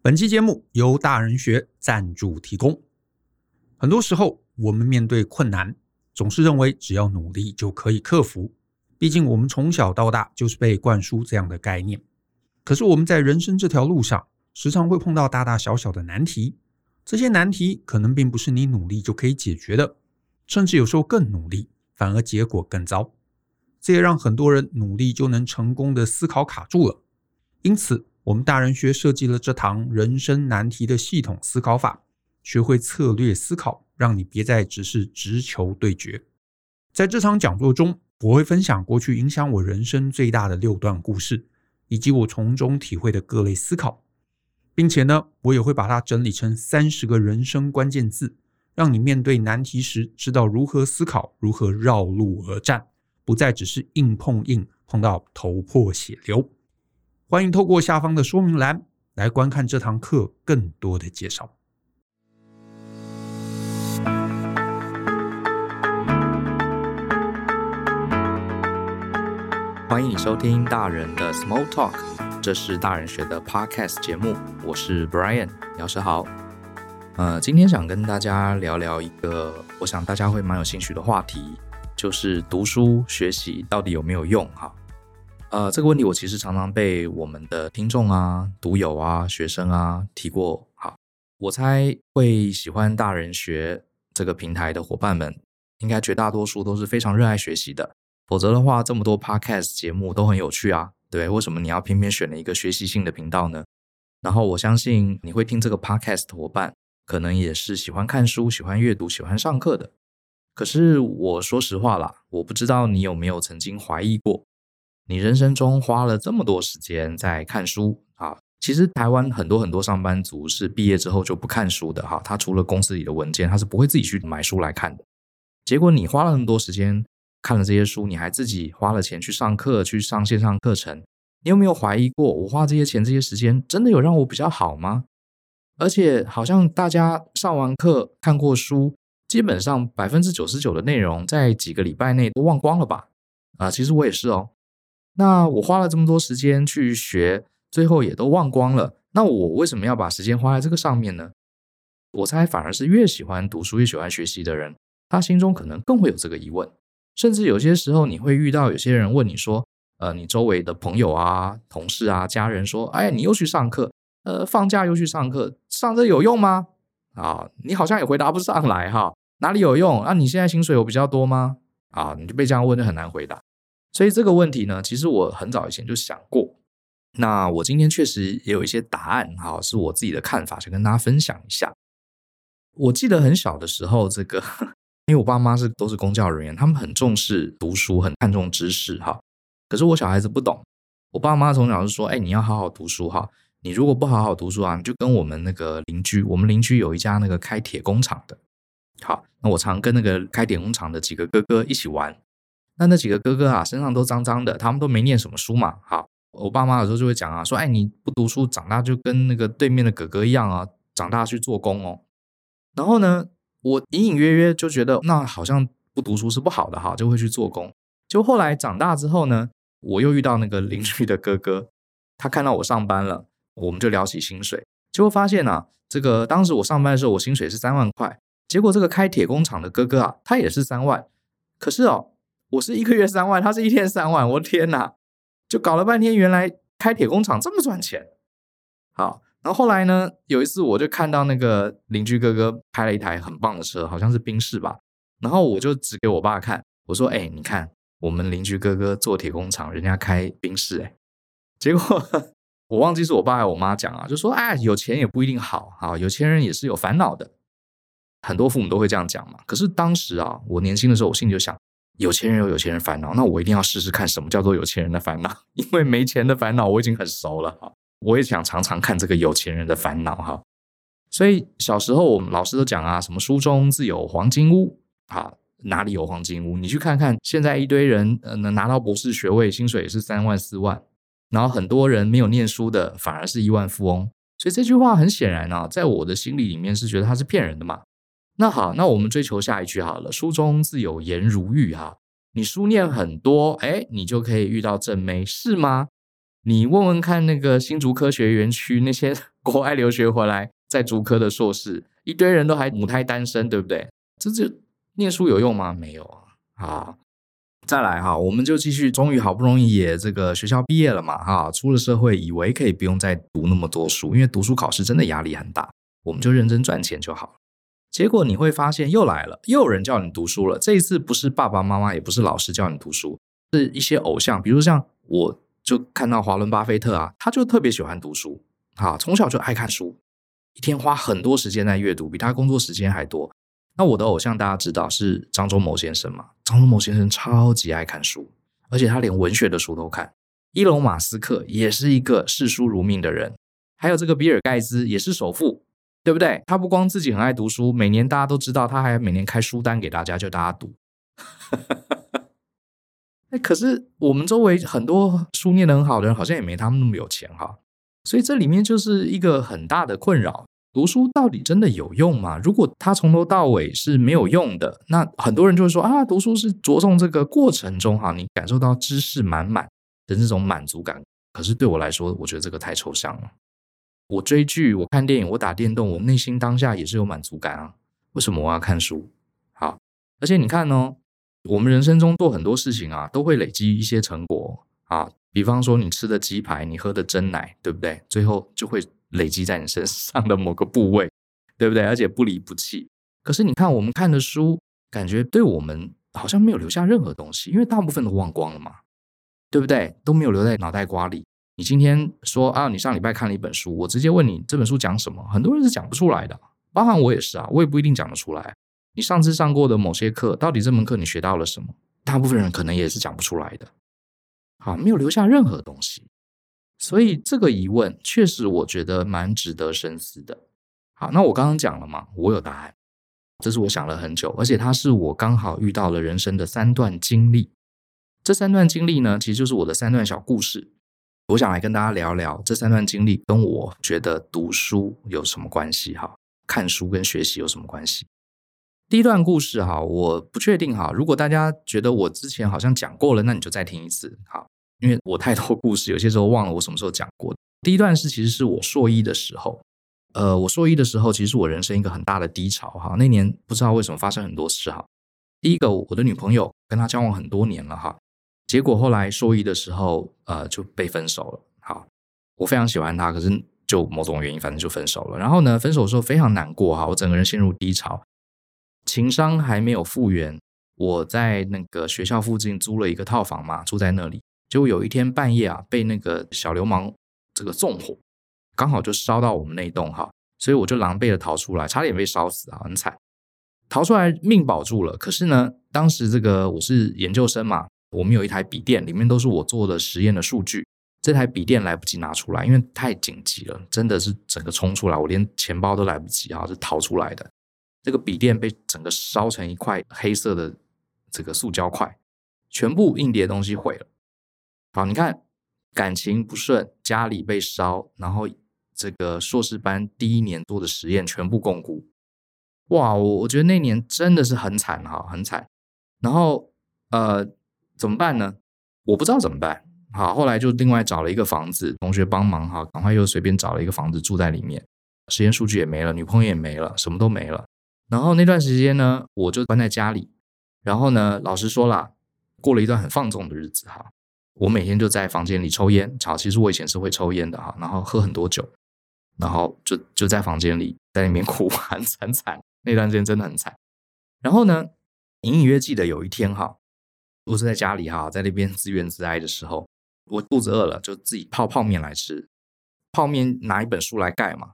本期节目由大人学赞助提供。很多时候，我们面对困难，总是认为只要努力就可以克服。毕竟，我们从小到大就是被灌输这样的概念。可是，我们在人生这条路上，时常会碰到大大小小的难题。这些难题可能并不是你努力就可以解决的，甚至有时候更努力，反而结果更糟。这也让很多人努力就能成功的思考卡住了。因此，我们大人学设计了这堂人生难题的系统思考法，学会策略思考，让你别再只是直球对决。在这场讲座中，我会分享过去影响我人生最大的六段故事，以及我从中体会的各类思考，并且呢，我也会把它整理成三十个人生关键字，让你面对难题时知道如何思考，如何绕路而战，不再只是硬碰硬，碰到头破血流。欢迎透过下方的说明栏来观看这堂课更多的介绍。欢迎收听大人的 Small Talk，这是大人学的 Podcast 节目，我是 Brian 老师好。呃，今天想跟大家聊聊一个我想大家会蛮有兴趣的话题，就是读书学习到底有没有用？哈。呃，这个问题我其实常常被我们的听众啊、读友啊、学生啊提过。好，我猜会喜欢大人学这个平台的伙伴们，应该绝大多数都是非常热爱学习的。否则的话，这么多 Podcast 节目都很有趣啊，对，为什么你要偏偏选了一个学习性的频道呢？然后我相信你会听这个 Podcast 的伙伴，可能也是喜欢看书、喜欢阅读、喜欢上课的。可是我说实话啦，我不知道你有没有曾经怀疑过。你人生中花了这么多时间在看书啊，其实台湾很多很多上班族是毕业之后就不看书的哈，他除了公司里的文件，他是不会自己去买书来看的。结果你花了那么多时间看了这些书，你还自己花了钱去上课，去上线上课程，你有没有怀疑过，我花这些钱这些时间真的有让我比较好吗？而且好像大家上完课看过书，基本上百分之九十九的内容在几个礼拜内都忘光了吧？啊，其实我也是哦。那我花了这么多时间去学，最后也都忘光了。那我为什么要把时间花在这个上面呢？我猜反而是越喜欢读书、越喜欢学习的人，他心中可能更会有这个疑问。甚至有些时候，你会遇到有些人问你说：“呃，你周围的朋友啊、同事啊、家人说，哎，你又去上课，呃，放假又去上课，上这有用吗？”啊，你好像也回答不上来哈，哪里有用？那、啊、你现在薪水有比较多吗？啊，你就被这样问就很难回答。所以这个问题呢，其实我很早以前就想过。那我今天确实也有一些答案，哈，是我自己的看法，想跟大家分享一下。我记得很小的时候，这个因为我爸妈是都是公教人员，他们很重视读书，很看重知识，哈。可是我小孩子不懂，我爸妈从小就说：“哎，你要好好读书，哈。你如果不好好读书啊，你就跟我们那个邻居，我们邻居有一家那个开铁工厂的，好，那我常跟那个开铁工厂的几个哥哥一起玩。”那那几个哥哥啊，身上都脏脏的，他们都没念什么书嘛。好，我爸妈有时候就会讲啊，说，哎，你不读书，长大就跟那个对面的哥哥一样啊，长大去做工哦。然后呢，我隐隐约约就觉得，那好像不读书是不好的哈，就会去做工。就后来长大之后呢，我又遇到那个邻居的哥哥，他看到我上班了，我们就聊起薪水，结果发现啊，这个当时我上班的时候，我薪水是三万块，结果这个开铁工厂的哥哥啊，他也是三万，可是哦。我是一个月三万，他是一天三万，我的天哪！就搞了半天，原来开铁工厂这么赚钱。好，然后后来呢，有一次我就看到那个邻居哥哥开了一台很棒的车，好像是宾士吧。然后我就指给我爸看，我说：“哎，你看我们邻居哥哥做铁工厂，人家开宾士。”哎，结果我忘记是我爸还是我妈讲啊，就说：“哎，有钱也不一定好，好，有钱人也是有烦恼的。”很多父母都会这样讲嘛。可是当时啊，我年轻的时候，我心里就想。有钱人有有钱人烦恼，那我一定要试试看什么叫做有钱人的烦恼，因为没钱的烦恼我已经很熟了哈，我也想尝尝看这个有钱人的烦恼哈。所以小时候我们老师都讲啊，什么书中自有黄金屋啊，哪里有黄金屋？你去看看，现在一堆人呃能拿到博士学位，薪水也是三万四万，然后很多人没有念书的反而是亿万富翁，所以这句话很显然啊，在我的心里里面是觉得他是骗人的嘛。那好，那我们追求下一句好了。书中自有颜如玉哈，你书念很多，哎，你就可以遇到正妹，是吗？你问问看，那个新竹科学园区那些 国外留学回来在竹科的硕士，一堆人都还母胎单身，对不对？这就念书有用吗？没有啊。好，再来哈，我们就继续，终于好不容易也这个学校毕业了嘛，哈，出了社会，以为可以不用再读那么多书，因为读书考试真的压力很大，我们就认真赚钱就好。结果你会发现又来了，又有人叫你读书了。这一次不是爸爸妈妈，也不是老师叫你读书，是一些偶像，比如像我。就看到华伦巴菲特啊，他就特别喜欢读书，啊，从小就爱看书，一天花很多时间在阅读，比他工作时间还多。那我的偶像大家知道是张忠谋先生嘛？张忠谋先生超级爱看书，而且他连文学的书都看。伊隆马斯克也是一个视书如命的人，还有这个比尔盖茨也是首富，对不对？他不光自己很爱读书，每年大家都知道，他还每年开书单给大家，就大家读。哎，可是我们周围很多书念得很好的人，好像也没他们那么有钱哈。所以这里面就是一个很大的困扰：读书到底真的有用吗？如果他从头到尾是没有用的，那很多人就会说啊，读书是着重这个过程中哈，你感受到知识满满的这种满足感。可是对我来说，我觉得这个太抽象了。我追剧，我看电影，我打电动，我内心当下也是有满足感啊。为什么我要看书？好，而且你看哦。我们人生中做很多事情啊，都会累积一些成果啊。比方说，你吃的鸡排，你喝的真奶，对不对？最后就会累积在你身上的某个部位，对不对？而且不离不弃。可是你看，我们看的书，感觉对我们好像没有留下任何东西，因为大部分都忘光了嘛，对不对？都没有留在脑袋瓜里。你今天说啊，你上礼拜看了一本书，我直接问你这本书讲什么，很多人是讲不出来的，包含我也是啊，我也不一定讲得出来。你上次上过的某些课，到底这门课你学到了什么？大部分人可能也是讲不出来的。好，没有留下任何东西，所以这个疑问确实我觉得蛮值得深思的。好，那我刚刚讲了嘛，我有答案，这是我想了很久，而且它是我刚好遇到了人生的三段经历。这三段经历呢，其实就是我的三段小故事。我想来跟大家聊聊这三段经历跟我觉得读书有什么关系？哈，看书跟学习有什么关系？第一段故事哈，我不确定哈。如果大家觉得我之前好像讲过了，那你就再听一次哈，因为我太多故事，有些时候忘了我什么时候讲过。第一段是其实是我硕一的时候，呃，我硕一的时候其实是我人生一个很大的低潮哈。那年不知道为什么发生很多事哈。第一个，我的女朋友跟她交往很多年了哈，结果后来硕一的时候呃就被分手了。好，我非常喜欢他，可是就某种原因，反正就分手了。然后呢，分手的时候非常难过哈，我整个人陷入低潮。情商还没有复原，我在那个学校附近租了一个套房嘛，住在那里。结果有一天半夜啊，被那个小流氓这个纵火，刚好就烧到我们那一栋哈，所以我就狼狈的逃出来，差点被烧死啊，很惨。逃出来命保住了，可是呢，当时这个我是研究生嘛，我们有一台笔电，里面都是我做的实验的数据，这台笔电来不及拿出来，因为太紧急了，真的是整个冲出来，我连钱包都来不及啊，是逃出来的。这个笔电被整个烧成一块黑色的这个塑胶块，全部硬碟东西毁了。好，你看，感情不顺，家里被烧，然后这个硕士班第一年做的实验全部摃龟。哇，我我觉得那年真的是很惨哈，很惨。然后呃，怎么办呢？我不知道怎么办。好，后来就另外找了一个房子，同学帮忙哈，赶快又随便找了一个房子住在里面。实验数据也没了，女朋友也没了，什么都没了。然后那段时间呢，我就关在家里。然后呢，老实说啦，过了一段很放纵的日子哈。我每天就在房间里抽烟，好，其实我以前是会抽烟的哈。然后喝很多酒，然后就就在房间里在里面哭，很 惨惨。那段时间真的很惨。然后呢，隐隐约记得有一天哈，我是在家里哈，在那边自怨自哀的时候，我肚子饿了，就自己泡泡面来吃。泡面拿一本书来盖嘛，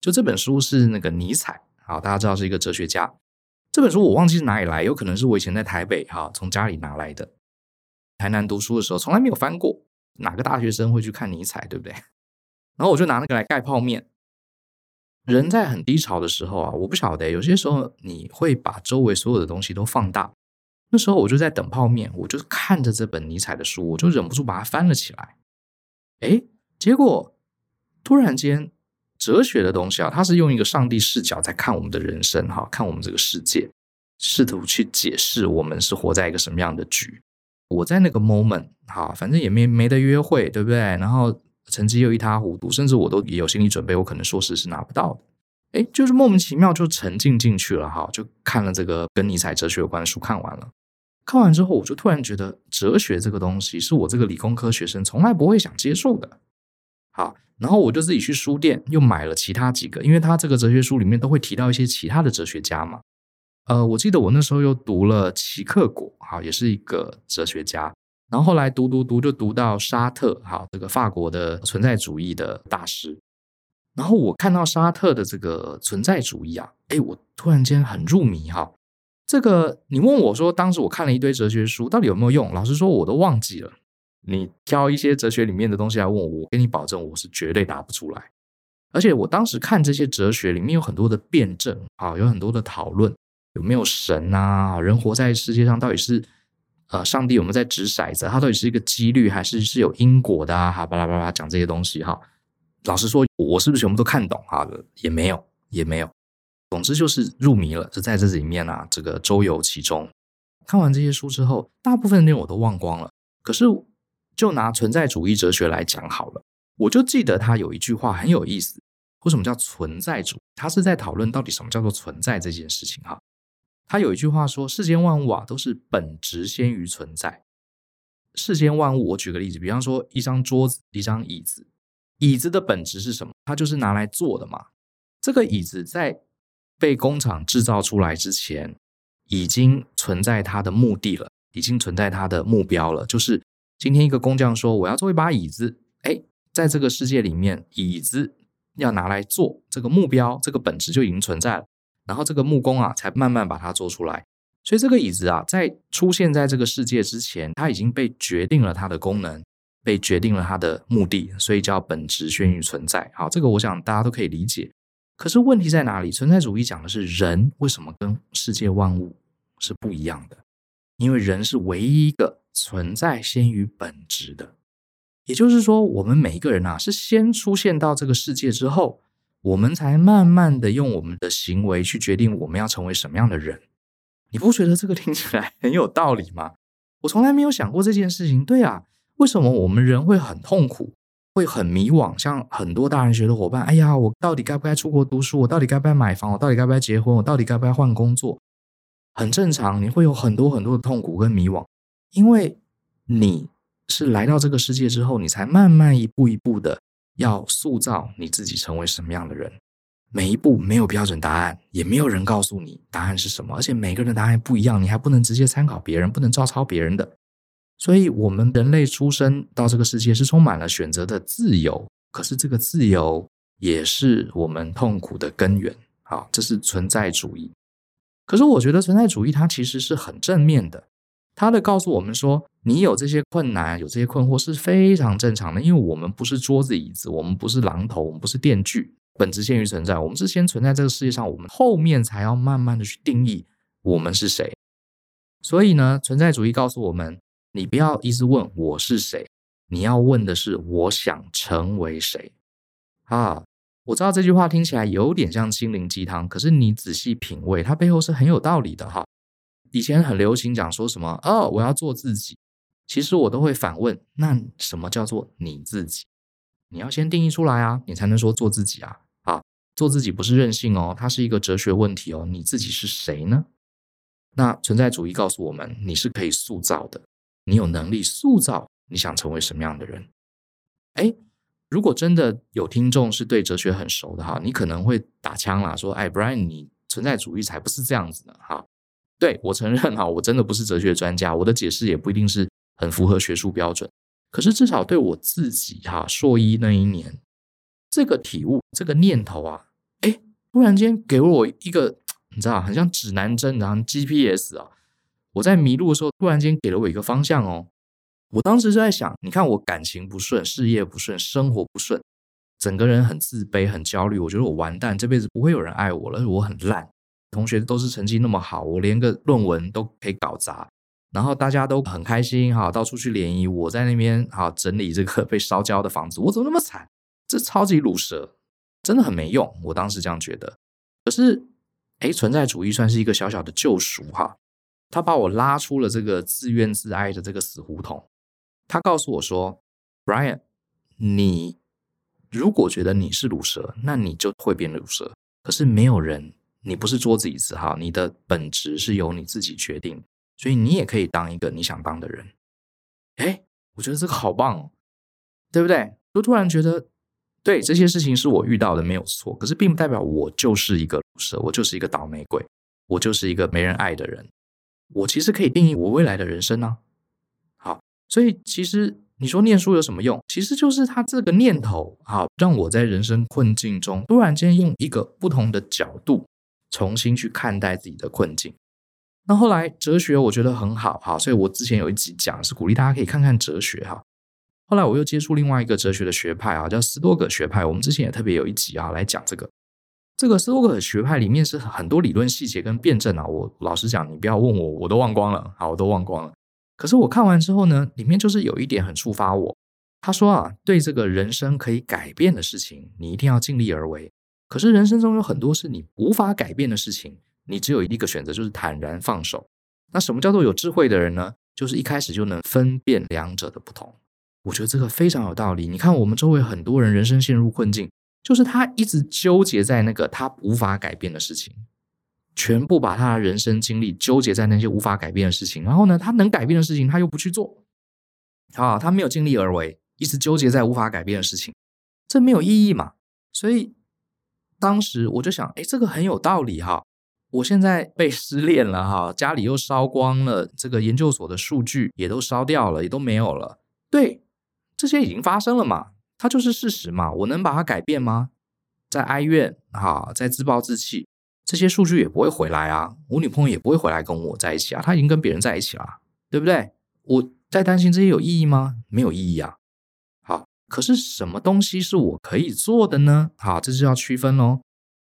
就这本书是那个尼采。好，大家知道是一个哲学家。这本书我忘记是哪里来，有可能是我以前在台北哈从家里拿来的。台南读书的时候从来没有翻过，哪个大学生会去看尼采，对不对？然后我就拿那个来盖泡面。人在很低潮的时候啊，我不晓得，有些时候你会把周围所有的东西都放大。那时候我就在等泡面，我就看着这本尼采的书，我就忍不住把它翻了起来。诶，结果突然间。哲学的东西啊，它是用一个上帝视角在看我们的人生，哈，看我们这个世界，试图去解释我们是活在一个什么样的局。我在那个 moment，哈，反正也没没得约会，对不对？然后成绩又一塌糊涂，甚至我都也有心理准备，我可能硕士是拿不到的。哎，就是莫名其妙就沉浸进去了哈，就看了这个跟尼采哲学有关的书，看完了。看完之后，我就突然觉得哲学这个东西是我这个理工科学生从来不会想接受的。好，然后我就自己去书店又买了其他几个，因为他这个哲学书里面都会提到一些其他的哲学家嘛。呃，我记得我那时候又读了齐克果，哈，也是一个哲学家。然后后来读读读，就读到沙特，哈，这个法国的存在主义的大师。然后我看到沙特的这个存在主义啊，哎，我突然间很入迷哈。这个你问我说，当时我看了一堆哲学书，到底有没有用？老实说，我都忘记了。你挑一些哲学里面的东西来问我，我跟你保证，我是绝对答不出来。而且我当时看这些哲学里面有很多的辩证啊，有很多的讨论，有没有神啊？人活在世界上到底是呃，上帝有没有在掷骰子？它到底是一个几率，还是是有因果的啊？哈，巴拉巴拉讲这些东西哈。老实说，我是不是全部都看懂哈？也没有，也没有。总之就是入迷了，就在这里面啊，这个周游其中。看完这些书之后，大部分内容我都忘光了。可是，就拿存在主义哲学来讲好了，我就记得他有一句话很有意思。为什么叫存在主义？他是在讨论到底什么叫做存在这件事情哈。他有一句话说：世间万物啊，都是本质先于存在。世间万物，我举个例子，比方说一张桌子、一张椅子，椅子的本质是什么？它就是拿来坐的嘛。这个椅子在被工厂制造出来之前，已经存在它的目的了，已经存在它的目标了。就是今天一个工匠说：“我要做一把椅子。”哎，在这个世界里面，椅子要拿来做，这个目标，这个本质就已经存在了。然后这个木工啊，才慢慢把它做出来。所以这个椅子啊，在出现在这个世界之前，它已经被决定了它的功能，被决定了它的目的，所以叫本质先于存在。好，这个我想大家都可以理解。可是问题在哪里？存在主义讲的是人为什么跟世界万物是不一样的？因为人是唯一一个存在先于本质的。也就是说，我们每一个人啊，是先出现到这个世界之后，我们才慢慢的用我们的行为去决定我们要成为什么样的人。你不觉得这个听起来很有道理吗？我从来没有想过这件事情。对啊，为什么我们人会很痛苦？会很迷惘，像很多大人学的伙伴，哎呀，我到底该不该出国读书？我到底该不该买房？我到底该不该结婚？我到底该不该换工作？很正常，你会有很多很多的痛苦跟迷惘，因为你是来到这个世界之后，你才慢慢一步一步的要塑造你自己成为什么样的人。每一步没有标准答案，也没有人告诉你答案是什么，而且每个人的答案不一样，你还不能直接参考别人，不能照抄别人的。所以，我们人类出生到这个世界是充满了选择的自由，可是这个自由也是我们痛苦的根源。好，这是存在主义。可是，我觉得存在主义它其实是很正面的，它的告诉我们说，你有这些困难，有这些困惑是非常正常的，因为我们不是桌子椅子，我们不是榔头，我们不是电锯，本质先于存在，我们是先存在这个世界上，我们后面才要慢慢的去定义我们是谁。所以呢，存在主义告诉我们。你不要一直问我是谁，你要问的是我想成为谁啊！我知道这句话听起来有点像心灵鸡汤，可是你仔细品味，它背后是很有道理的哈。以前很流行讲说什么哦，我要做自己，其实我都会反问：那什么叫做你自己？你要先定义出来啊，你才能说做自己啊！啊，做自己不是任性哦，它是一个哲学问题哦。你自己是谁呢？那存在主义告诉我们，你是可以塑造的。你有能力塑造你想成为什么样的人？哎，如果真的有听众是对哲学很熟的哈，你可能会打枪啦，说：“哎，Brian，你存在主义才不是这样子的哈。”对，我承认哈，我真的不是哲学专家，我的解释也不一定是很符合学术标准。可是至少对我自己哈，硕一那一年，这个体悟，这个念头啊，哎，突然间给了我一个，你知道，很像指南针，然后 GPS 啊。我在迷路的时候，突然间给了我一个方向哦。我当时就在想，你看我感情不顺，事业不顺，生活不顺，整个人很自卑，很焦虑。我觉得我完蛋，这辈子不会有人爱我了，我很烂。同学都是成绩那么好，我连个论文都可以搞砸。然后大家都很开心，哈，到处去联谊，我在那边哈整理这个 被烧焦的房子，我怎么那么惨？这超级鲁蛇，真的很没用。我当时这样觉得。可是，哎，存在主义算是一个小小的救赎哈。他把我拉出了这个自怨自艾的这个死胡同。他告诉我说：“Brian，你如果觉得你是鲁蛇，那你就会变鲁蛇。可是没有人，你不是桌子椅子哈，你的本质是由你自己决定，所以你也可以当一个你想当的人。”哎，我觉得这个好棒哦，对不对？就突然觉得，对，这些事情是我遇到的，没有错。可是并不代表我就是一个鲁蛇，我就是一个倒霉鬼，我就是一个没人爱的人。我其实可以定义我未来的人生呢。好，所以其实你说念书有什么用？其实就是他这个念头，好，让我在人生困境中突然间用一个不同的角度重新去看待自己的困境。那后来哲学我觉得很好，好，所以我之前有一集讲是鼓励大家可以看看哲学哈。后来我又接触另外一个哲学的学派啊，叫斯多葛学派。我们之前也特别有一集啊来讲这个。这个斯多葛学派里面是很多理论细节跟辩证啊，我老实讲，你不要问我，我都忘光了，好，我都忘光了。可是我看完之后呢，里面就是有一点很触发我。他说啊，对这个人生可以改变的事情，你一定要尽力而为。可是人生中有很多是你无法改变的事情，你只有一个选择，就是坦然放手。那什么叫做有智慧的人呢？就是一开始就能分辨两者的不同。我觉得这个非常有道理。你看我们周围很多人人生陷入困境。就是他一直纠结在那个他无法改变的事情，全部把他的人生经历纠结在那些无法改变的事情，然后呢，他能改变的事情他又不去做，啊，他没有尽力而为，一直纠结在无法改变的事情，这没有意义嘛。所以当时我就想，哎，这个很有道理哈。我现在被失恋了哈，家里又烧光了，这个研究所的数据也都烧掉了，也都没有了。对，这些已经发生了嘛。它就是事实嘛，我能把它改变吗？在哀怨哈，在自暴自弃，这些数据也不会回来啊。我女朋友也不会回来跟我在一起啊，她已经跟别人在一起了，对不对？我在担心这些有意义吗？没有意义啊。好，可是什么东西是我可以做的呢？好，这就要区分喽。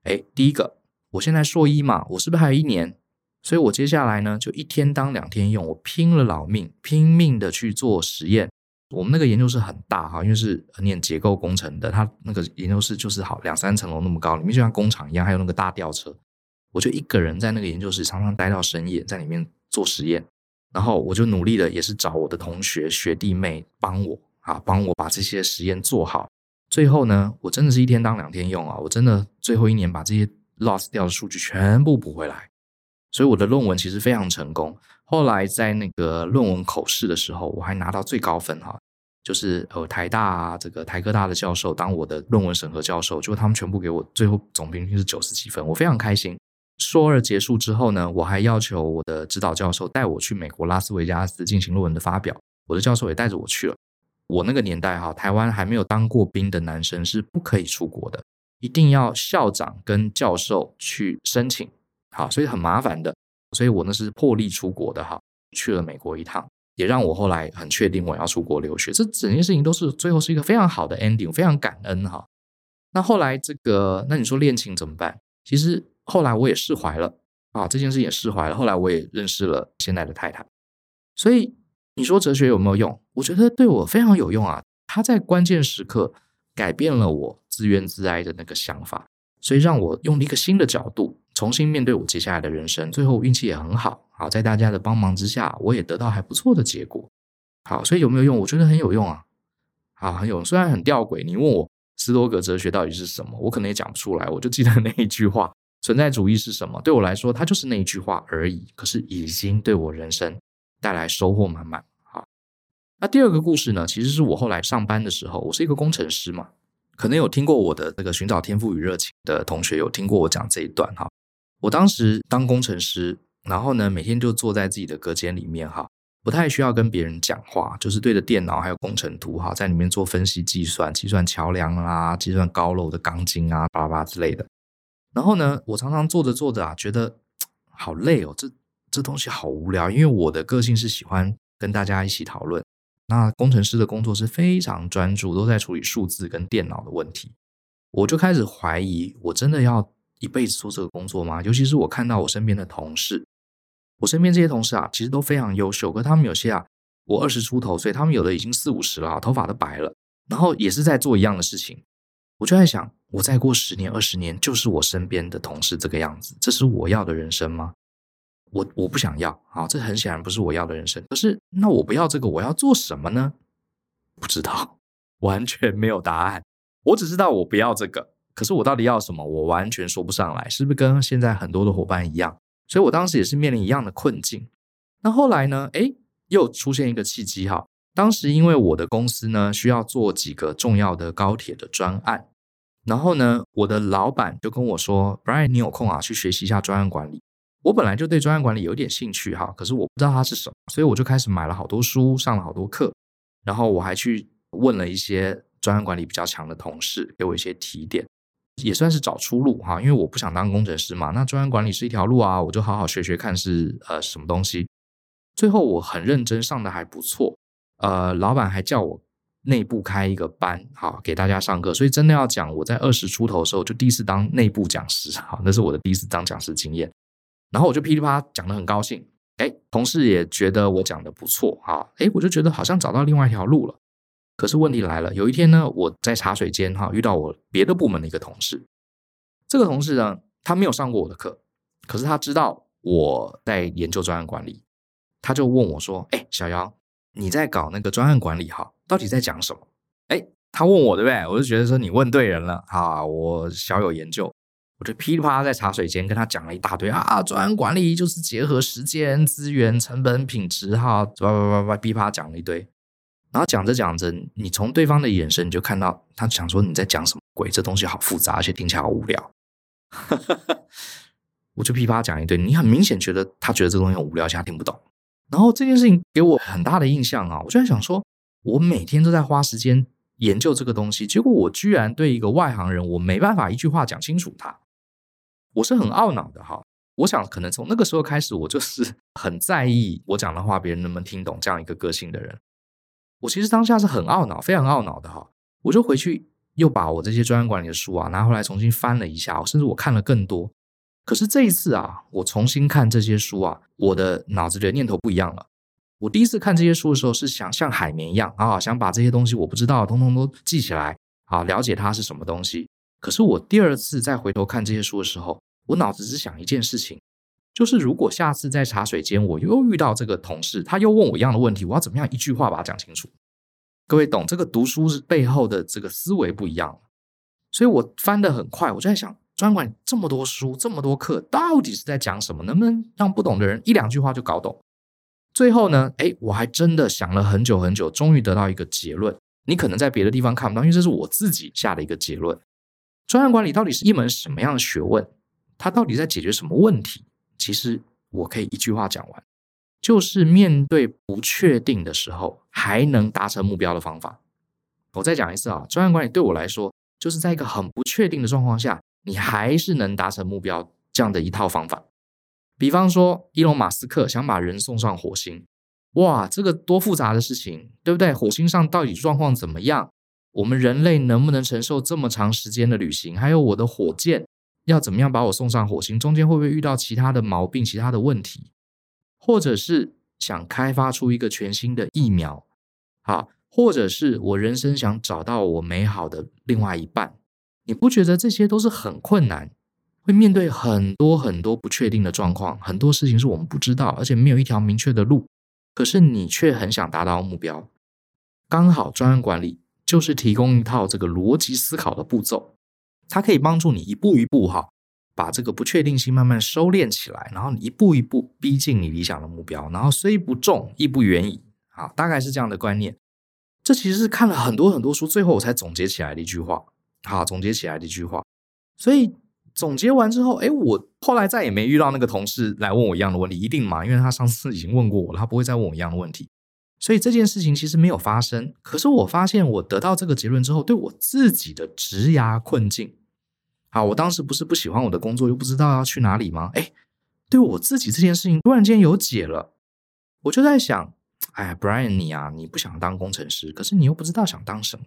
哎，第一个，我现在硕一嘛，我是不是还有一年？所以我接下来呢，就一天当两天用，我拼了老命，拼命的去做实验。我们那个研究室很大哈，因为是念结构工程的，它那个研究室就是好两三层楼那么高，里面就像工厂一样，还有那个大吊车。我就一个人在那个研究室，常常待到深夜，在里面做实验。然后我就努力的，也是找我的同学学弟妹帮我啊，帮我把这些实验做好。最后呢，我真的是一天当两天用啊，我真的最后一年把这些 lost 掉的数据全部补回来。所以我的论文其实非常成功。后来在那个论文口试的时候，我还拿到最高分哈，就是呃台大啊，这个台科大的教授当我的论文审核教授，就他们全部给我最后总平均是九十几分，我非常开心。硕二结束之后呢，我还要求我的指导教授带我去美国拉斯维加斯进行论文的发表，我的教授也带着我去了。我那个年代哈，台湾还没有当过兵的男生是不可以出国的，一定要校长跟教授去申请，好，所以很麻烦的。所以我那是破例出国的哈，去了美国一趟，也让我后来很确定我要出国留学。这整件事情都是最后是一个非常好的 ending，非常感恩哈。那后来这个，那你说恋情怎么办？其实后来我也释怀了啊，这件事也释怀了。后来我也认识了现在的太太。所以你说哲学有没有用？我觉得对我非常有用啊。他在关键时刻改变了我自怨自艾的那个想法，所以让我用了一个新的角度。重新面对我接下来的人生，最后运气也很好，好，在大家的帮忙之下，我也得到还不错的结果。好，所以有没有用？我觉得很有用啊，好，很有用。虽然很吊诡，你问我斯多格哲学到底是什么，我可能也讲不出来。我就记得那一句话：存在主义是什么？对我来说，它就是那一句话而已。可是已经对我人生带来收获满满。好，那第二个故事呢？其实是我后来上班的时候，我是一个工程师嘛，可能有听过我的那个寻找天赋与热情的同学有听过我讲这一段哈。我当时当工程师，然后呢，每天就坐在自己的隔间里面哈，不太需要跟别人讲话，就是对着电脑还有工程图哈，在里面做分析计算，计算桥梁啦，计算高楼的钢筋啊，巴拉巴之类的。然后呢，我常常做着做着啊，觉得好累哦，这这东西好无聊，因为我的个性是喜欢跟大家一起讨论。那工程师的工作是非常专注，都在处理数字跟电脑的问题，我就开始怀疑，我真的要。一辈子做这个工作吗？尤其是我看到我身边的同事，我身边这些同事啊，其实都非常优秀。可他们有些啊，我二十出头，所以他们有的已经四五十了，头发都白了，然后也是在做一样的事情。我就在想，我再过十年、二十年，就是我身边的同事这个样子，这是我要的人生吗？我我不想要，啊，这很显然不是我要的人生。可是，那我不要这个，我要做什么呢？不知道，完全没有答案。我只知道我不要这个，可是我到底要什么，我完全说不上来。是不是跟现在很多的伙伴一样？所以我当时也是面临一样的困境。那后来呢？诶，又出现一个契机哈。当时因为我的公司呢需要做几个重要的高铁的专案，然后呢，我的老板就跟我说：“Brian，你有空啊，去学习一下专案管理。”我本来就对专案管理有点兴趣哈，可是我不知道它是什么，所以我就开始买了好多书，上了好多课，然后我还去问了一些专案管理比较强的同事，给我一些提点，也算是找出路哈。因为我不想当工程师嘛，那专案管理是一条路啊，我就好好学学看是呃什么东西。最后我很认真上的还不错，呃，老板还叫我内部开一个班，好给大家上课。所以真的要讲，我在二十出头的时候就第一次当内部讲师，好，那是我的第一次当讲师经验。然后我就噼里啪啦讲的很高兴，哎，同事也觉得我讲的不错哈，哎，我就觉得好像找到另外一条路了。可是问题来了，有一天呢，我在茶水间哈遇到我别的部门的一个同事，这个同事呢，他没有上过我的课，可是他知道我在研究专案管理，他就问我说：“哎，小姚，你在搞那个专案管理哈，到底在讲什么？”哎，他问我对不对？我就觉得说你问对人了哈，我小有研究。我就噼里啪啦在茶水间跟他讲了一大堆啊，专案管理就是结合时间、资源、成本、品质哈，叭叭叭叭噼啪讲了一堆。然后讲着讲着，你从对方的眼神你就看到他想说你在讲什么鬼？这东西好复杂，而且听起来好无聊。我就噼啪讲一堆，你很明显觉得他觉得这东西很无聊，而且他听不懂。然后这件事情给我很大的印象啊，我就在想说，我每天都在花时间研究这个东西，结果我居然对一个外行人，我没办法一句话讲清楚他。我是很懊恼的哈，我想可能从那个时候开始，我就是很在意我讲的话别人能不能听懂这样一个个性的人。我其实当下是很懊恼，非常懊恼的哈。我就回去又把我这些专案管理的书啊拿回来重新翻了一下，甚至我看了更多。可是这一次啊，我重新看这些书啊，我的脑子里的念头不一样了。我第一次看这些书的时候是想像海绵一样啊，想把这些东西我不知道通通都记起来啊，了解它是什么东西。可是我第二次再回头看这些书的时候，我脑子只想一件事情，就是如果下次在茶水间我又遇到这个同事，他又问我一样的问题，我要怎么样一句话把它讲清楚？各位懂这个读书背后的这个思维不一样，所以我翻得很快，我就在想，专管这么多书，这么多课，到底是在讲什么？能不能让不懂的人一两句话就搞懂？最后呢，哎，我还真的想了很久很久，终于得到一个结论。你可能在别的地方看不到，因为这是我自己下的一个结论。专案管理到底是一门什么样的学问？它到底在解决什么问题？其实我可以一句话讲完，就是面对不确定的时候，还能达成目标的方法。我再讲一次啊，专案管理对我来说，就是在一个很不确定的状况下，你还是能达成目标这样的一套方法。比方说，伊隆马斯克想把人送上火星，哇，这个多复杂的事情，对不对？火星上到底状况怎么样？我们人类能不能承受这么长时间的旅行？还有我的火箭。要怎么样把我送上火星？中间会不会遇到其他的毛病、其他的问题？或者是想开发出一个全新的疫苗？好，或者是我人生想找到我美好的另外一半？你不觉得这些都是很困难？会面对很多很多不确定的状况，很多事情是我们不知道，而且没有一条明确的路。可是你却很想达到目标。刚好专案管理就是提供一套这个逻辑思考的步骤。它可以帮助你一步一步哈，把这个不确定性慢慢收敛起来，然后你一步一步逼近你理想的目标，然后虽不中，亦不远矣啊，大概是这样的观念。这其实是看了很多很多书，最后我才总结起来的一句话，好，总结起来的一句话。所以总结完之后，哎，我后来再也没遇到那个同事来问我一样的问题，一定嘛？因为他上次已经问过我了，他不会再问我一样的问题。所以这件事情其实没有发生，可是我发现我得到这个结论之后，对我自己的职涯困境，啊，我当时不是不喜欢我的工作，又不知道要去哪里吗？哎，对我自己这件事情突然间有解了，我就在想，哎，Brian 你啊，你不想当工程师，可是你又不知道想当什么，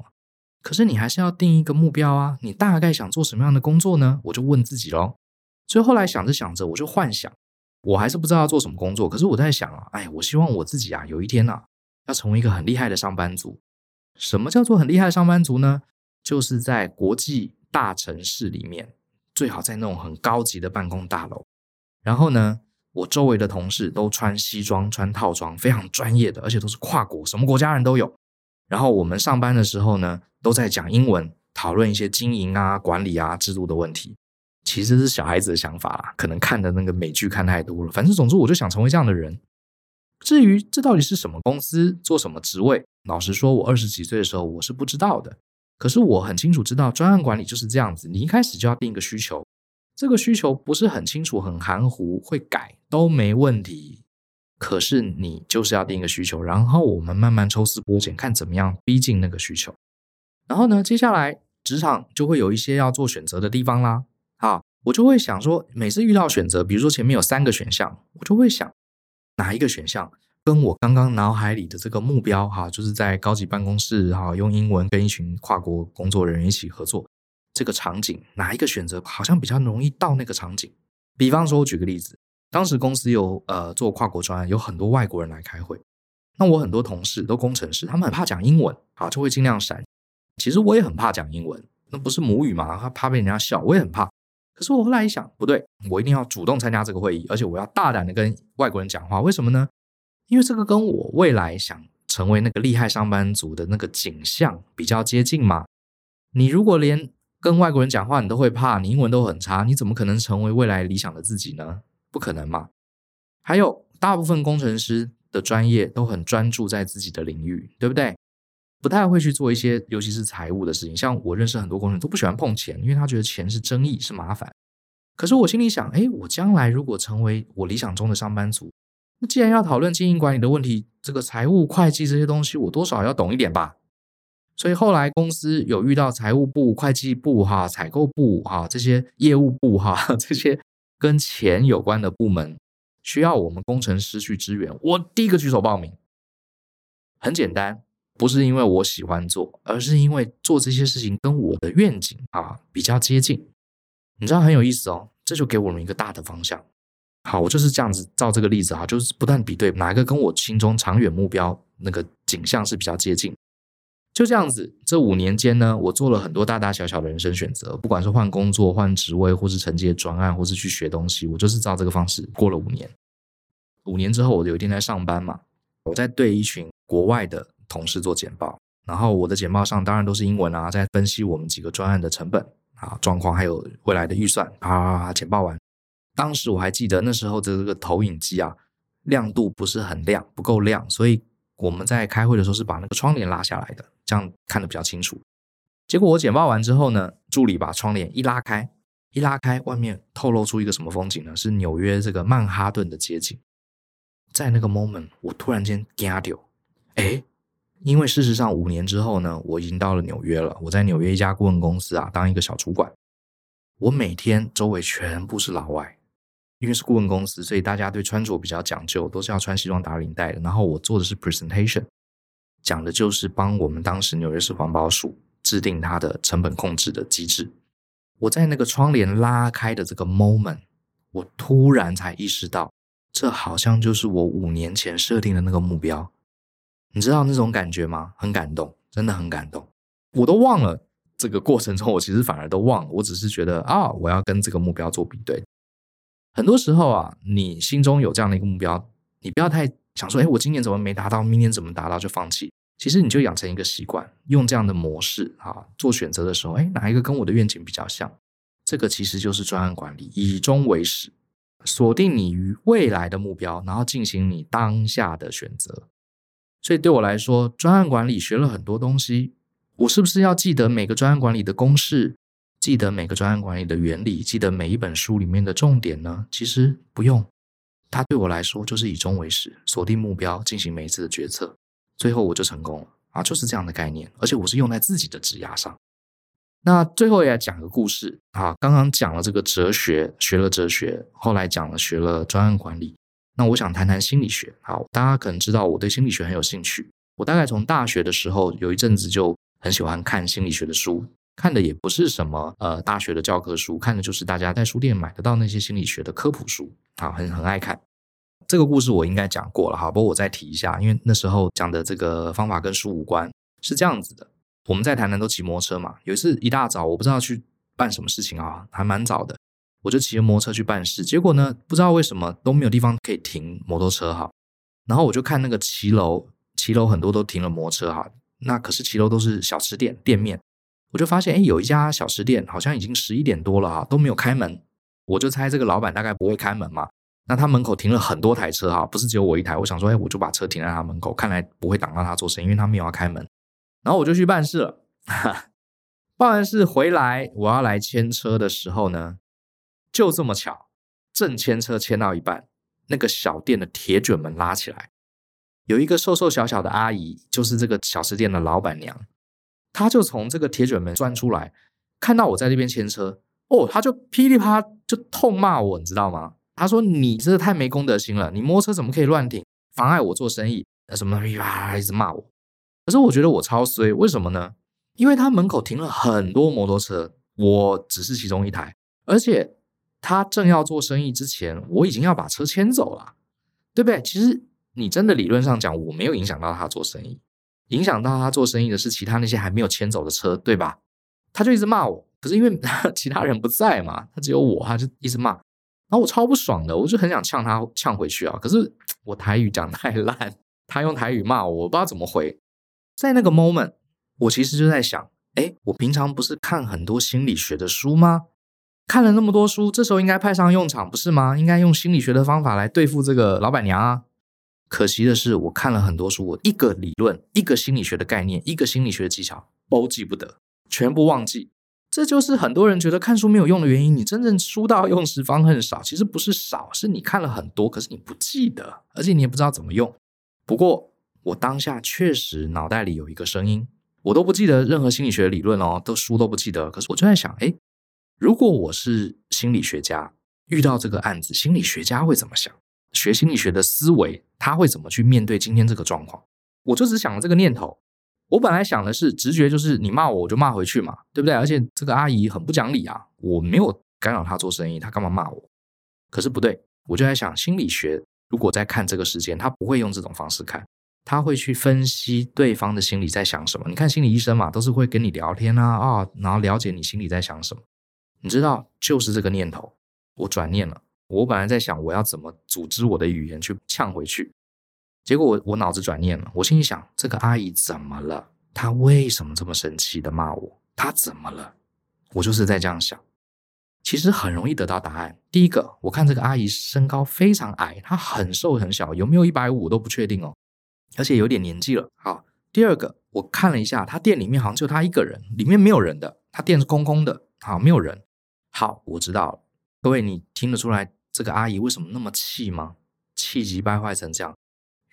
可是你还是要定一个目标啊，你大概想做什么样的工作呢？我就问自己喽。所以后来想着想着，我就幻想，我还是不知道要做什么工作，可是我在想啊，哎，我希望我自己啊，有一天啊。要成为一个很厉害的上班族，什么叫做很厉害的上班族呢？就是在国际大城市里面，最好在那种很高级的办公大楼，然后呢，我周围的同事都穿西装、穿套装，非常专业的，而且都是跨国，什么国家人都有。然后我们上班的时候呢，都在讲英文，讨论一些经营啊、管理啊、制度的问题。其实是小孩子的想法啦，可能看的那个美剧看太多了。反正总之，我就想成为这样的人。至于这到底是什么公司，做什么职位，老实说，我二十几岁的时候我是不知道的。可是我很清楚知道，专案管理就是这样子，你一开始就要定一个需求。这个需求不是很清楚、很含糊，会改都没问题。可是你就是要定一个需求，然后我们慢慢抽丝剥茧，看怎么样逼近那个需求。然后呢，接下来职场就会有一些要做选择的地方啦。好，我就会想说，每次遇到选择，比如说前面有三个选项，我就会想哪一个选项跟我刚刚脑海里的这个目标，哈，就是在高级办公室，哈，用英文跟一群跨国工作人员一起合作。这个场景哪一个选择好像比较容易到那个场景？比方说，我举个例子，当时公司有呃做跨国专案，有很多外国人来开会。那我很多同事都工程师，他们很怕讲英文，啊，就会尽量闪。其实我也很怕讲英文，那不是母语嘛，他怕被人家笑，我也很怕。可是我后来一想，不对，我一定要主动参加这个会议，而且我要大胆的跟外国人讲话。为什么呢？因为这个跟我未来想成为那个厉害上班族的那个景象比较接近嘛。你如果连跟外国人讲话，你都会怕，你英文都很差，你怎么可能成为未来理想的自己呢？不可能嘛！还有，大部分工程师的专业都很专注在自己的领域，对不对？不太会去做一些，尤其是财务的事情。像我认识很多工程都不喜欢碰钱，因为他觉得钱是争议，是麻烦。可是我心里想，诶，我将来如果成为我理想中的上班族，那既然要讨论经营管理的问题，这个财务、会计这些东西，我多少要懂一点吧。所以后来公司有遇到财务部、会计部、哈采购部、哈这些业务部、哈 这些跟钱有关的部门，需要我们工程师去支援，我第一个举手报名。很简单，不是因为我喜欢做，而是因为做这些事情跟我的愿景啊比较接近。你知道很有意思哦，这就给我们一个大的方向。好，我就是这样子照这个例子哈，就是不断比对哪一个跟我心中长远目标那个景象是比较接近。就这样子，这五年间呢，我做了很多大大小小的人生选择，不管是换工作、换职位，或是承接专案，或是去学东西，我就是照这个方式过了五年。五年之后，我有一天在上班嘛，我在对一群国外的同事做简报，然后我的简报上当然都是英文啊，在分析我们几个专案的成本啊、状况，还有未来的预算啊。简报完，当时我还记得那时候的这个投影机啊，亮度不是很亮，不够亮，所以我们在开会的时候是把那个窗帘拉下来的。这样看得比较清楚。结果我简报完之后呢，助理把窗帘一拉开，一拉开，外面透露出一个什么风景呢？是纽约这个曼哈顿的街景。在那个 moment，我突然间惊掉，哎，因为事实上五年之后呢，我已经到了纽约了。我在纽约一家顾问公司啊，当一个小主管。我每天周围全部是老外，因为是顾问公司，所以大家对穿着比较讲究，都是要穿西装打领带的。然后我做的是 presentation。讲的就是帮我们当时纽约市环保署制定它的成本控制的机制。我在那个窗帘拉开的这个 moment，我突然才意识到，这好像就是我五年前设定的那个目标。你知道那种感觉吗？很感动，真的很感动。我都忘了这个过程中，我其实反而都忘了。我只是觉得啊，我要跟这个目标做比对。很多时候啊，你心中有这样的一个目标，你不要太。想说，哎，我今年怎么没达到？明年怎么达到？就放弃。其实你就养成一个习惯，用这样的模式啊，做选择的时候，哎，哪一个跟我的愿景比较像？这个其实就是专案管理，以终为始，锁定你于未来的目标，然后进行你当下的选择。所以对我来说，专案管理学了很多东西。我是不是要记得每个专案管理的公式？记得每个专案管理的原理？记得每一本书里面的重点呢？其实不用。它对我来说就是以终为始，锁定目标，进行每一次的决策，最后我就成功了啊！就是这样的概念，而且我是用在自己的职涯上。那最后也讲个故事啊，刚刚讲了这个哲学，学了哲学，后来讲了学了专案管理。那我想谈谈心理学。好，大家可能知道我对心理学很有兴趣。我大概从大学的时候有一阵子就很喜欢看心理学的书，看的也不是什么呃大学的教科书，看的就是大家在书店买得到那些心理学的科普书。好，很很爱看这个故事，我应该讲过了哈，不过我再提一下，因为那时候讲的这个方法跟书无关，是这样子的。我们在台南都骑摩托车嘛，有一次一大早，我不知道去办什么事情啊，还蛮早的，我就骑着摩托车去办事。结果呢，不知道为什么都没有地方可以停摩托车哈。然后我就看那个骑楼，骑楼很多都停了摩托车哈。那可是骑楼都是小吃店店面，我就发现哎，有一家小吃店好像已经十一点多了哈，都没有开门。我就猜这个老板大概不会开门嘛。那他门口停了很多台车哈，不是只有我一台。我想说，哎，我就把车停在他门口，看来不会挡到他做生意，因为他没有要开门。然后我就去办事了。办完事回来，我要来牵车的时候呢，就这么巧，正牵车牵到一半，那个小店的铁卷门拉起来，有一个瘦瘦小小的阿姨，就是这个小吃店的老板娘，她就从这个铁卷门钻出来，看到我在这边牵车，哦，她就噼里啪就痛骂我，你知道吗？她说：“你这太没公德心了！你摩托车怎么可以乱停，妨碍我做生意？什么呀？一直骂我。可是我觉得我超衰，为什么呢？因为他门口停了很多摩托车，我只是其中一台，而且他正要做生意之前，我已经要把车牵走了，对不对？其实你真的理论上讲，我没有影响到他做生意，影响到他做生意的是其他那些还没有牵走的车，对吧？他就一直骂我，可是因为 其他人不在嘛，他只有我，他就一直骂。”然后我超不爽的，我就很想呛他呛回去啊！可是我台语讲太烂，他用台语骂我，我不知道怎么回。在那个 moment，我其实就在想：哎，我平常不是看很多心理学的书吗？看了那么多书，这时候应该派上用场，不是吗？应该用心理学的方法来对付这个老板娘啊！可惜的是，我看了很多书，我一个理论、一个心理学的概念、一个心理学的技巧都记不得，全部忘记。这就是很多人觉得看书没有用的原因。你真正书到用时方恨少，其实不是少，是你看了很多，可是你不记得，而且你也不知道怎么用。不过我当下确实脑袋里有一个声音，我都不记得任何心理学理论哦，都书都不记得。可是我就在想，诶，如果我是心理学家，遇到这个案子，心理学家会怎么想？学心理学的思维，他会怎么去面对今天这个状况？我就只想了这个念头。我本来想的是直觉，就是你骂我，我就骂回去嘛，对不对？而且这个阿姨很不讲理啊，我没有干扰她做生意，她干嘛骂我？可是不对，我就在想，心理学如果在看这个事件，他不会用这种方式看，他会去分析对方的心里在想什么。你看心理医生嘛，都是会跟你聊天啊啊，然后了解你心里在想什么。你知道，就是这个念头，我转念了。我本来在想，我要怎么组织我的语言去呛回去。结果我我脑子转念了，我心里想：这个阿姨怎么了？她为什么这么生气的骂我？她怎么了？我就是在这样想。其实很容易得到答案。第一个，我看这个阿姨身高非常矮，她很瘦很小，有没有一百五都不确定哦，而且有点年纪了。好，第二个，我看了一下，她店里面好像就她一个人，里面没有人的，她店是空空的，好，没有人。好，我知道了。各位，你听得出来这个阿姨为什么那么气吗？气急败坏成这样。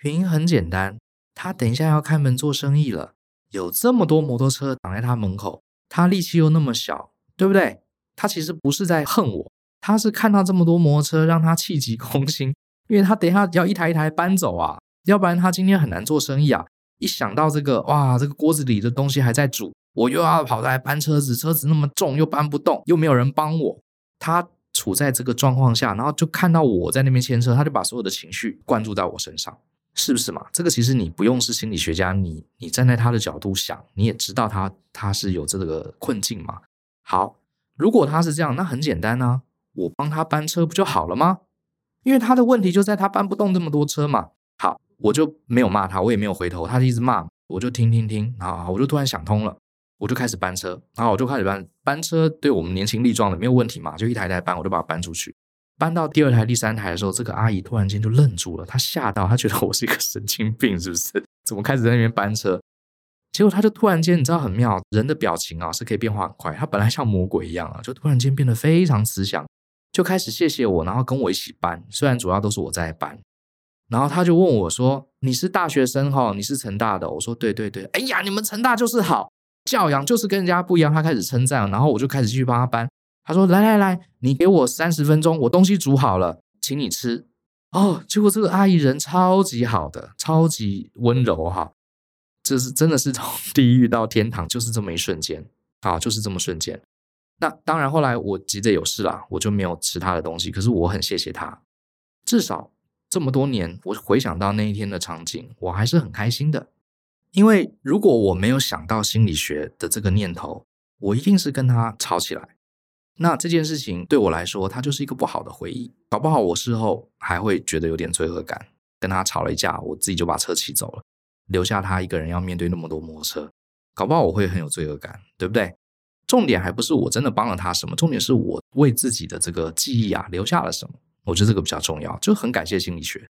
原因很简单，她等一下要开门做生意了，有这么多摩托车挡在她门口，他力气又那么小，对不对？他其实不是在恨我，他是看到这么多摩托车让他气急攻心，因为他等一下要一台一台搬走啊，要不然他今天很难做生意啊。一想到这个，哇，这个锅子里的东西还在煮，我又要跑来搬车子，车子那么重又搬不动，又没有人帮我，他处在这个状况下，然后就看到我在那边牵车，他就把所有的情绪灌注在我身上。是不是嘛？这个其实你不用是心理学家，你你站在他的角度想，你也知道他他是有这个困境嘛。好，如果他是这样，那很简单啊，我帮他搬车不就好了吗？因为他的问题就在他搬不动这么多车嘛。好，我就没有骂他，我也没有回头，他就一直骂，我就听听听，啊，我就突然想通了，我就开始搬车，然后我就开始搬搬车，对我们年轻力壮的没有问题嘛，就一台一台搬，我就把它搬出去。搬到第二台、第三台的时候，这个阿姨突然间就愣住了，她吓到，她觉得我是一个神经病，是不是？怎么开始在那边搬车？结果她就突然间，你知道很妙，人的表情啊是可以变化很快。她本来像魔鬼一样啊，就突然间变得非常慈祥，就开始谢谢我，然后跟我一起搬。虽然主要都是我在搬，然后她就问我说：“你是大学生哈？你是成大的？”我说：“对对对。”哎呀，你们成大就是好，教养就是跟人家不一样。他开始称赞，然后我就开始继续帮他搬。他说：“来来来，你给我三十分钟，我东西煮好了，请你吃。”哦，结果这个阿姨人超级好的，超级温柔哈，这是真的是从地狱到天堂，就是这么一瞬间啊，就是这么瞬间。那当然，后来我急着有事啦，我就没有吃他的东西。可是我很谢谢他，至少这么多年，我回想到那一天的场景，我还是很开心的。因为如果我没有想到心理学的这个念头，我一定是跟他吵起来。那这件事情对我来说，它就是一个不好的回忆。搞不好我事后还会觉得有点罪恶感，跟他吵了一架，我自己就把车骑走了，留下他一个人要面对那么多摩托车。搞不好我会很有罪恶感，对不对？重点还不是我真的帮了他什么，重点是我为自己的这个记忆啊留下了什么。我觉得这个比较重要，就很感谢心理学。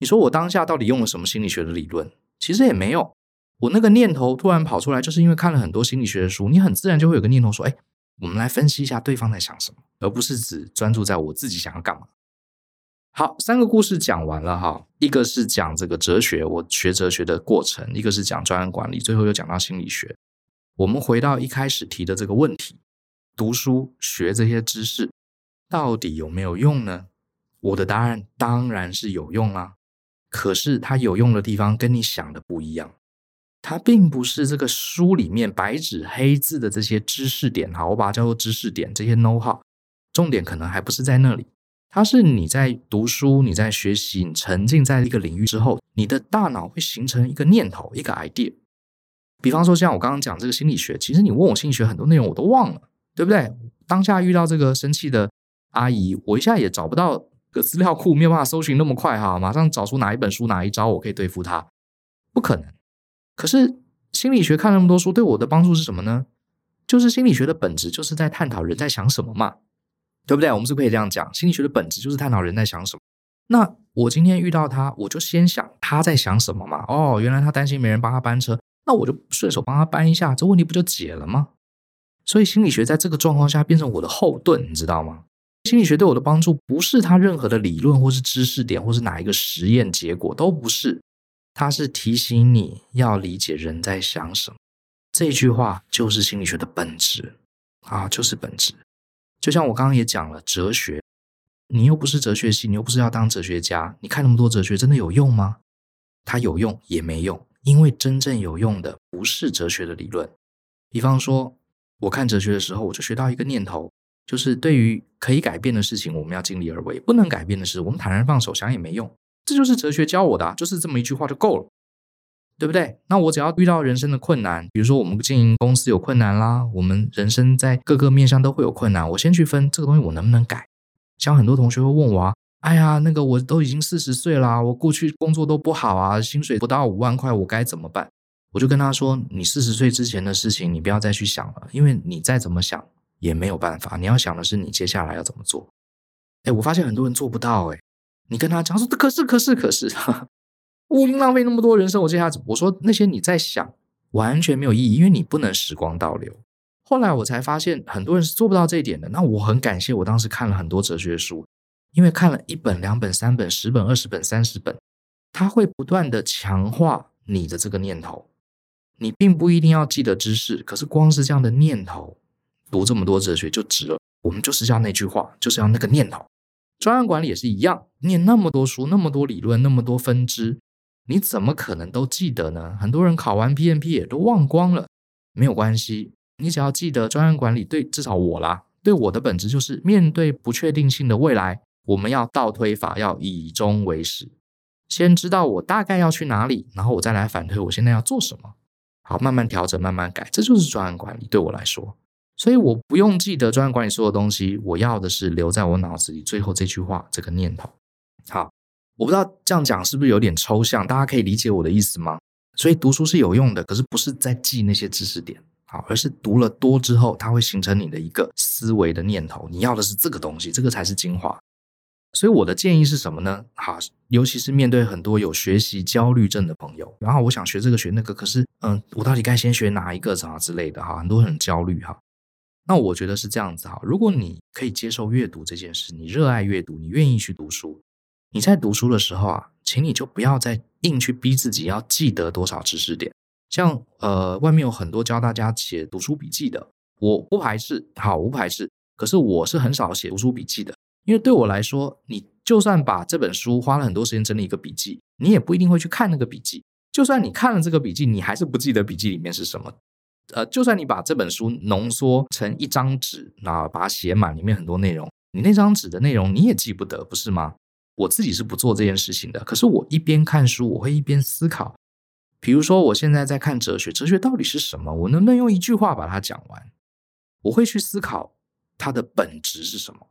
你说我当下到底用了什么心理学的理论？其实也没有。我那个念头突然跑出来，就是因为看了很多心理学的书，你很自然就会有个念头说：“哎，我们来分析一下对方在想什么，而不是只专注在我自己想要干嘛。”好，三个故事讲完了哈，一个是讲这个哲学，我学哲学的过程；一个是讲专案管理，最后又讲到心理学。我们回到一开始提的这个问题：读书学这些知识到底有没有用呢？我的答案当然是有用啊，可是它有用的地方跟你想的不一样。它并不是这个书里面白纸黑字的这些知识点，好，我把它叫做知识点，这些 know how，重点可能还不是在那里。它是你在读书、你在学习、你沉浸在一个领域之后，你的大脑会形成一个念头、一个 idea。比方说，像我刚刚讲这个心理学，其实你问我心理学很多内容我都忘了，对不对？当下遇到这个生气的阿姨，我一下也找不到个资料库，没有办法搜寻那么快哈，马上找出哪一本书、哪一招我可以对付她，不可能。可是心理学看那么多书，对我的帮助是什么呢？就是心理学的本质就是在探讨人在想什么嘛。对不对？我们是不可以这样讲？心理学的本质就是探讨人在想什么。那我今天遇到他，我就先想他在想什么嘛。哦，原来他担心没人帮他搬车，那我就顺手帮他搬一下，这问题不就解了吗？所以心理学在这个状况下变成我的后盾，你知道吗？心理学对我的帮助不是他任何的理论，或是知识点，或是哪一个实验结果，都不是。它是提醒你要理解人在想什么。这句话就是心理学的本质啊，就是本质。就像我刚刚也讲了，哲学，你又不是哲学系，你又不是要当哲学家，你看那么多哲学，真的有用吗？它有用也没用，因为真正有用的不是哲学的理论。比方说，我看哲学的时候，我就学到一个念头，就是对于可以改变的事情，我们要尽力而为；不能改变的事，我们坦然放手，想也没用。这就是哲学教我的，就是这么一句话就够了。对不对？那我只要遇到人生的困难，比如说我们经营公司有困难啦，我们人生在各个面向都会有困难，我先去分这个东西我能不能改。像很多同学会问我啊，哎呀，那个我都已经四十岁啦，我过去工作都不好啊，薪水不到五万块，我该怎么办？我就跟他说，你四十岁之前的事情，你不要再去想了，因为你再怎么想也没有办法，你要想的是你接下来要怎么做。哎，我发现很多人做不到，哎，你跟他讲说，可是可是可是。呵呵我已经浪费那么多人生，我接下来我说那些你在想完全没有意义，因为你不能时光倒流。后来我才发现很多人是做不到这一点的。那我很感谢我当时看了很多哲学书，因为看了一本、两本、三本、十本、二十本、三十本，它会不断的强化你的这个念头。你并不一定要记得知识，可是光是这样的念头，读这么多哲学就值了。我们就是要那句话，就是要那个念头。专案管理也是一样，念那么多书，那么多理论，那么多分支。你怎么可能都记得呢？很多人考完 PMP 也都忘光了，没有关系，你只要记得专案管理对，至少我啦，对我的本质就是面对不确定性的未来，我们要倒推法，要以终为始，先知道我大概要去哪里，然后我再来反推我现在要做什么，好，慢慢调整，慢慢改，这就是专案管理对我来说，所以我不用记得专案管理所有东西，我要的是留在我脑子里最后这句话，这个念头，好。我不知道这样讲是不是有点抽象，大家可以理解我的意思吗？所以读书是有用的，可是不是在记那些知识点，好，而是读了多之后，它会形成你的一个思维的念头。你要的是这个东西，这个才是精华。所以我的建议是什么呢？好，尤其是面对很多有学习焦虑症的朋友，然后我想学这个学那个，可是嗯，我到底该先学哪一个啥之类的哈，很多人很焦虑哈。那我觉得是这样子哈，如果你可以接受阅读这件事，你热爱阅读，你愿意去读书。你在读书的时候啊，请你就不要再硬去逼自己要记得多少知识点。像呃，外面有很多教大家写读书笔记的，我不排斥，好，我不排斥。可是我是很少写读书笔记的，因为对我来说，你就算把这本书花了很多时间整理一个笔记，你也不一定会去看那个笔记。就算你看了这个笔记，你还是不记得笔记里面是什么。呃，就算你把这本书浓缩成一张纸，那把它写满，里面很多内容，你那张纸的内容你也记不得，不是吗？我自己是不做这件事情的，可是我一边看书，我会一边思考。比如说，我现在在看哲学，哲学到底是什么？我能不能用一句话把它讲完？我会去思考它的本质是什么？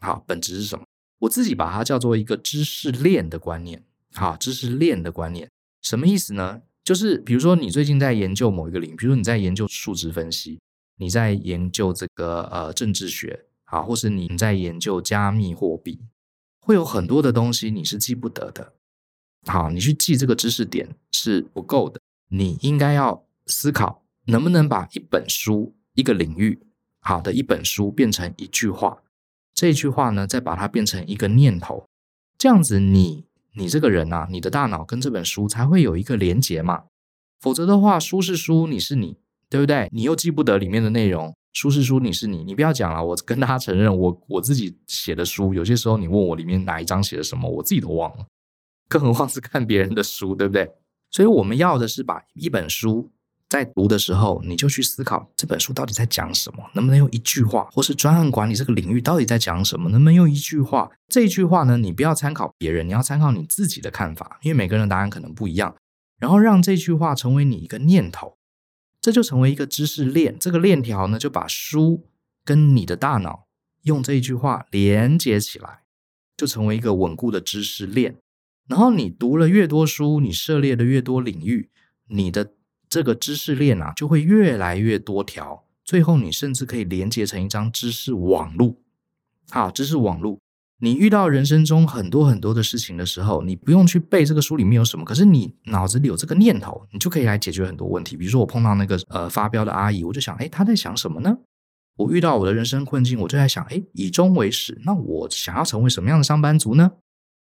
好，本质是什么？我自己把它叫做一个知识链的观念。好，知识链的观念什么意思呢？就是比如说你最近在研究某一个领域，比如说你在研究数值分析，你在研究这个呃政治学，啊，或是你在研究加密货币，会有很多的东西你是记不得的。好，你去记这个知识点是不够的，你应该要思考能不能把一本书、一个领域好的一本书变成一句话，这句话呢，再把它变成一个念头，这样子你你这个人啊，你的大脑跟这本书才会有一个连结嘛。否则的话，书是书，你是你，对不对？你又记不得里面的内容，书是书，你是你，你不要讲了。我跟大家承认，我我自己写的书，有些时候你问我里面哪一章写的什么，我自己都忘了。更何况是看别人的书，对不对？所以我们要的是把一本书在读的时候，你就去思考这本书到底在讲什么，能不能用一句话，或是专案管理这个领域到底在讲什么，能不能用一句话？这句话呢，你不要参考别人，你要参考你自己的看法，因为每个人的答案可能不一样。然后让这句话成为你一个念头，这就成为一个知识链。这个链条呢，就把书跟你的大脑用这一句话连接起来，就成为一个稳固的知识链。然后你读了越多书，你涉猎的越多领域，你的这个知识链啊就会越来越多条，最后你甚至可以连接成一张知识网路。好，知识网路，你遇到人生中很多很多的事情的时候，你不用去背这个书里面有什么，可是你脑子里有这个念头，你就可以来解决很多问题。比如说我碰到那个呃发飙的阿姨，我就想，哎，她在想什么呢？我遇到我的人生困境，我就在想，哎，以终为始，那我想要成为什么样的上班族呢？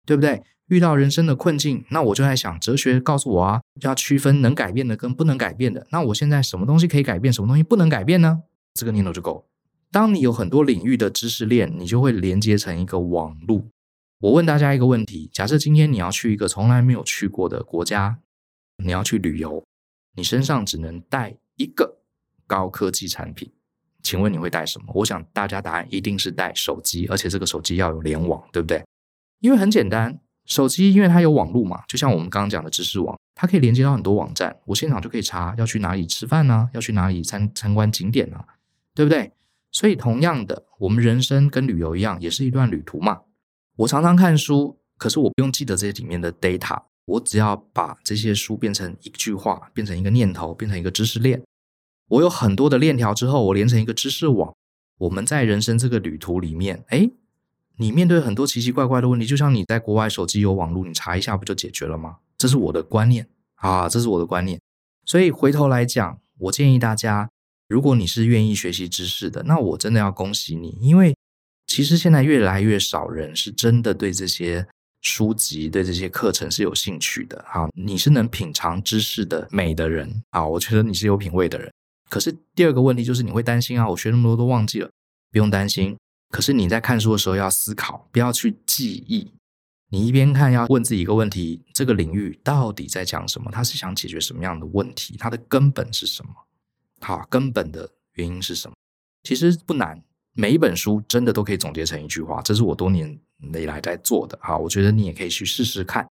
对不对？遇到人生的困境，那我就在想，哲学告诉我啊，要区分能改变的跟不能改变的。那我现在什么东西可以改变，什么东西不能改变呢？这个念头就够了。当你有很多领域的知识链，你就会连接成一个网路。我问大家一个问题：假设今天你要去一个从来没有去过的国家，你要去旅游，你身上只能带一个高科技产品，请问你会带什么？我想大家答案一定是带手机，而且这个手机要有联网，对不对？因为很简单。手机因为它有网络嘛，就像我们刚刚讲的知识网，它可以连接到很多网站，我现场就可以查要去哪里吃饭呢？要去哪里参参观景点呢？对不对？所以同样的，我们人生跟旅游一样，也是一段旅途嘛。我常常看书，可是我不用记得这些里面的 data，我只要把这些书变成一句话，变成一个念头，变成一个知识链。我有很多的链条之后，我连成一个知识网。我们在人生这个旅途里面，诶你面对很多奇奇怪怪的问题，就像你在国外手机有网络，你查一下不就解决了吗？这是我的观念啊，这是我的观念。所以回头来讲，我建议大家，如果你是愿意学习知识的，那我真的要恭喜你，因为其实现在越来越少人是真的对这些书籍、对这些课程是有兴趣的。啊，你是能品尝知识的美的人啊，我觉得你是有品味的人。可是第二个问题就是你会担心啊，我学那么多都忘记了，不用担心。可是你在看书的时候要思考，不要去记忆。你一边看要问自己一个问题：这个领域到底在讲什么？它是想解决什么样的问题？它的根本是什么？好，根本的原因是什么？其实不难，每一本书真的都可以总结成一句话。这是我多年以来在做的。好，我觉得你也可以去试试看。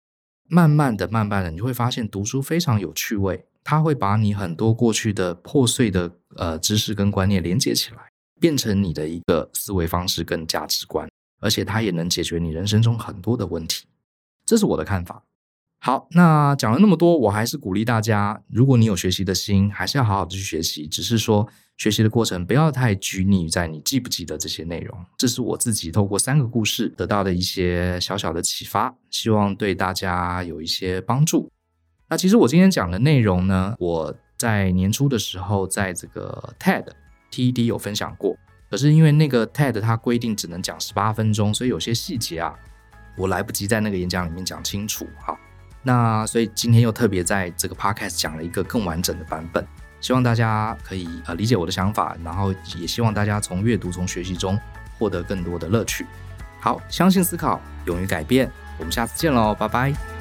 慢慢的、慢慢的，你会发现读书非常有趣味。它会把你很多过去的破碎的呃知识跟观念连接起来。变成你的一个思维方式跟价值观，而且它也能解决你人生中很多的问题，这是我的看法。好，那讲了那么多，我还是鼓励大家，如果你有学习的心，还是要好好的去学习。只是说，学习的过程不要太拘泥在你记不记得这些内容。这是我自己透过三个故事得到的一些小小的启发，希望对大家有一些帮助。那其实我今天讲的内容呢，我在年初的时候，在这个 TED。TED 有分享过，可是因为那个 TED 它规定只能讲十八分钟，所以有些细节啊，我来不及在那个演讲里面讲清楚。好，那所以今天又特别在这个 Podcast 讲了一个更完整的版本，希望大家可以呃理解我的想法，然后也希望大家从阅读、从学习中获得更多的乐趣。好，相信思考，勇于改变，我们下次见喽，拜拜。